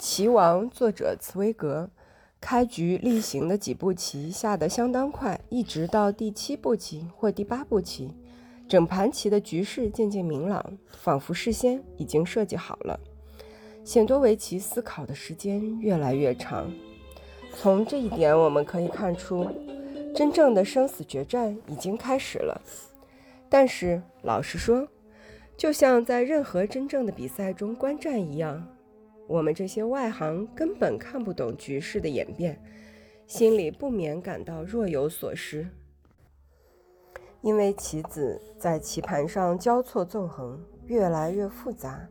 棋王作者茨威格，开局例行的几步棋下得相当快，一直到第七步棋或第八步棋，整盘棋的局势渐渐明朗，仿佛事先已经设计好了。显多维奇思考的时间越来越长，从这一点我们可以看出，真正的生死决战已经开始了。但是老实说，就像在任何真正的比赛中观战一样。我们这些外行根本看不懂局势的演变，心里不免感到若有所失。因为棋子在棋盘上交错纵横，越来越复杂，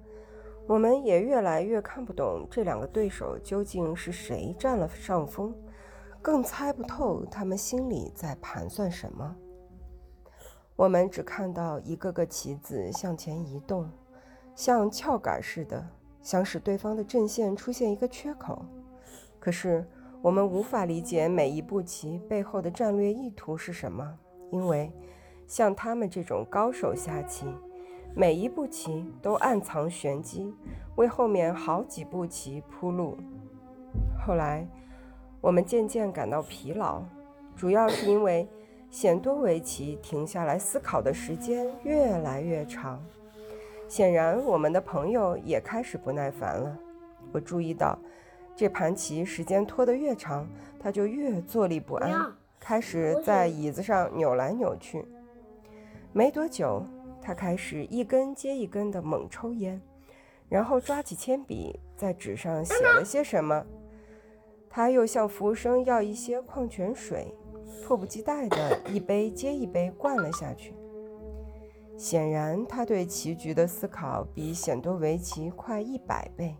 我们也越来越看不懂这两个对手究竟是谁占了上风，更猜不透他们心里在盘算什么。我们只看到一个个棋子向前移动，像撬杆似的。想使对方的阵线出现一个缺口，可是我们无法理解每一步棋背后的战略意图是什么，因为像他们这种高手下棋，每一步棋都暗藏玄机，为后面好几步棋铺路。后来，我们渐渐感到疲劳，主要是因为显多维奇停下来思考的时间越来越长。显然，我们的朋友也开始不耐烦了。我注意到，这盘棋时间拖得越长，他就越坐立不安，开始在椅子上扭来扭去。没多久，他开始一根接一根的猛抽烟，然后抓起铅笔在纸上写了些什么。他又向服务生要一些矿泉水，迫不及待地一杯接一杯灌了下去。显然，他对棋局的思考比显多维奇快一百倍。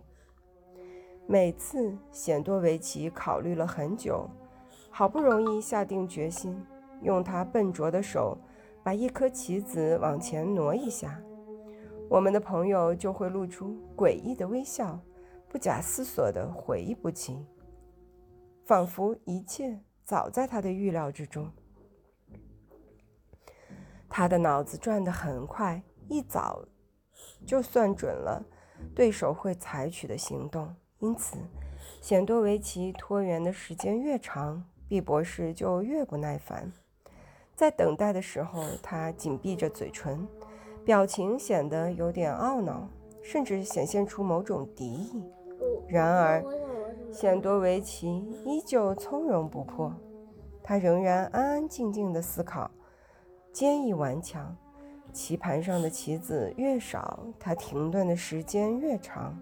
每次，显多维奇考虑了很久，好不容易下定决心，用他笨拙的手把一颗棋子往前挪一下，我们的朋友就会露出诡异的微笑，不假思索地回一步棋，仿佛一切早在他的预料之中。他的脑子转得很快，一早就算准了对手会采取的行动，因此显多维奇拖延的时间越长，毕博士就越不耐烦。在等待的时候，他紧闭着嘴唇，表情显得有点懊恼，甚至显现出某种敌意。然而，显多维奇依旧从容不迫，他仍然安安静静地思考。坚毅顽强，棋盘上的棋子越少，他停顿的时间越长。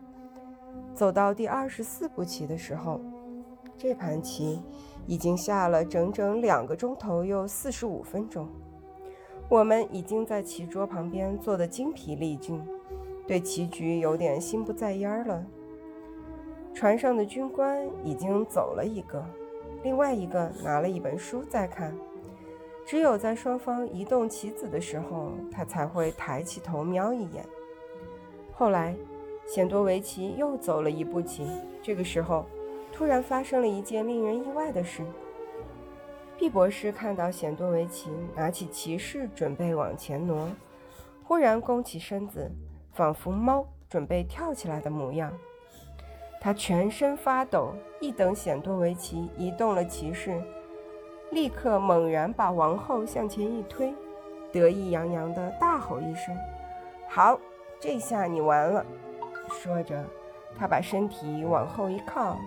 走到第二十四步棋的时候，这盘棋已经下了整整两个钟头又四十五分钟。我们已经在棋桌旁边坐得精疲力尽，对棋局有点心不在焉了。船上的军官已经走了一个，另外一个拿了一本书在看。只有在双方移动棋子的时候，他才会抬起头瞄一眼。后来，显多维奇又走了一步棋。这个时候，突然发生了一件令人意外的事。毕博士看到显多维奇拿起骑士准备往前挪，忽然弓起身子，仿佛猫准备跳起来的模样。他全身发抖，一等显多维奇移动了骑士。立刻猛然把王后向前一推，得意洋洋地大吼一声：“好，这下你完了！”说着，他把身体往后一靠，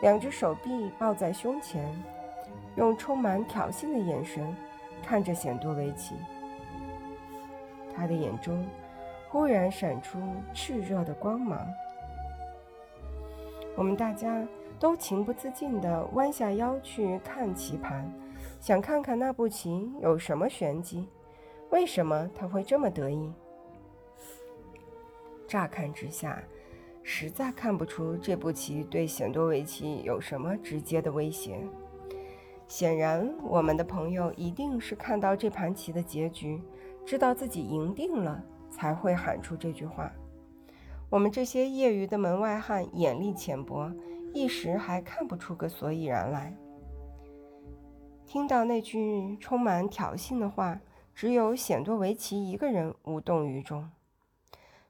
两只手臂抱在胸前，用充满挑衅的眼神看着显多维奇。他的眼中忽然闪出炽热的光芒。我们大家都情不自禁地弯下腰去看棋盘。想看看那步棋有什么玄机？为什么他会这么得意？乍看之下，实在看不出这步棋对显多维奇有什么直接的威胁。显然，我们的朋友一定是看到这盘棋的结局，知道自己赢定了，才会喊出这句话。我们这些业余的门外汉眼力浅薄，一时还看不出个所以然来。听到那句充满挑衅的话，只有显多维奇一个人无动于衷。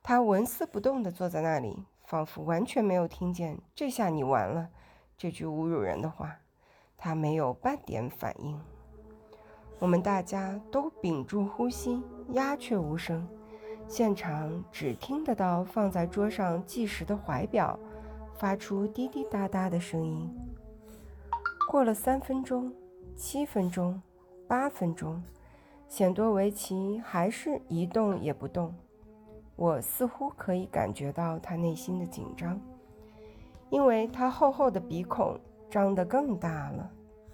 他纹丝不动地坐在那里，仿佛完全没有听见“这下你完了”这句侮辱人的话。他没有半点反应。我们大家都屏住呼吸，鸦雀无声。现场只听得到放在桌上计时的怀表发出滴滴答答的声音。过了三分钟、七分钟、八分钟，显多维奇还是一动也不动。我似乎可以感觉到他内心的紧张，因为他厚厚的鼻孔张得更大了。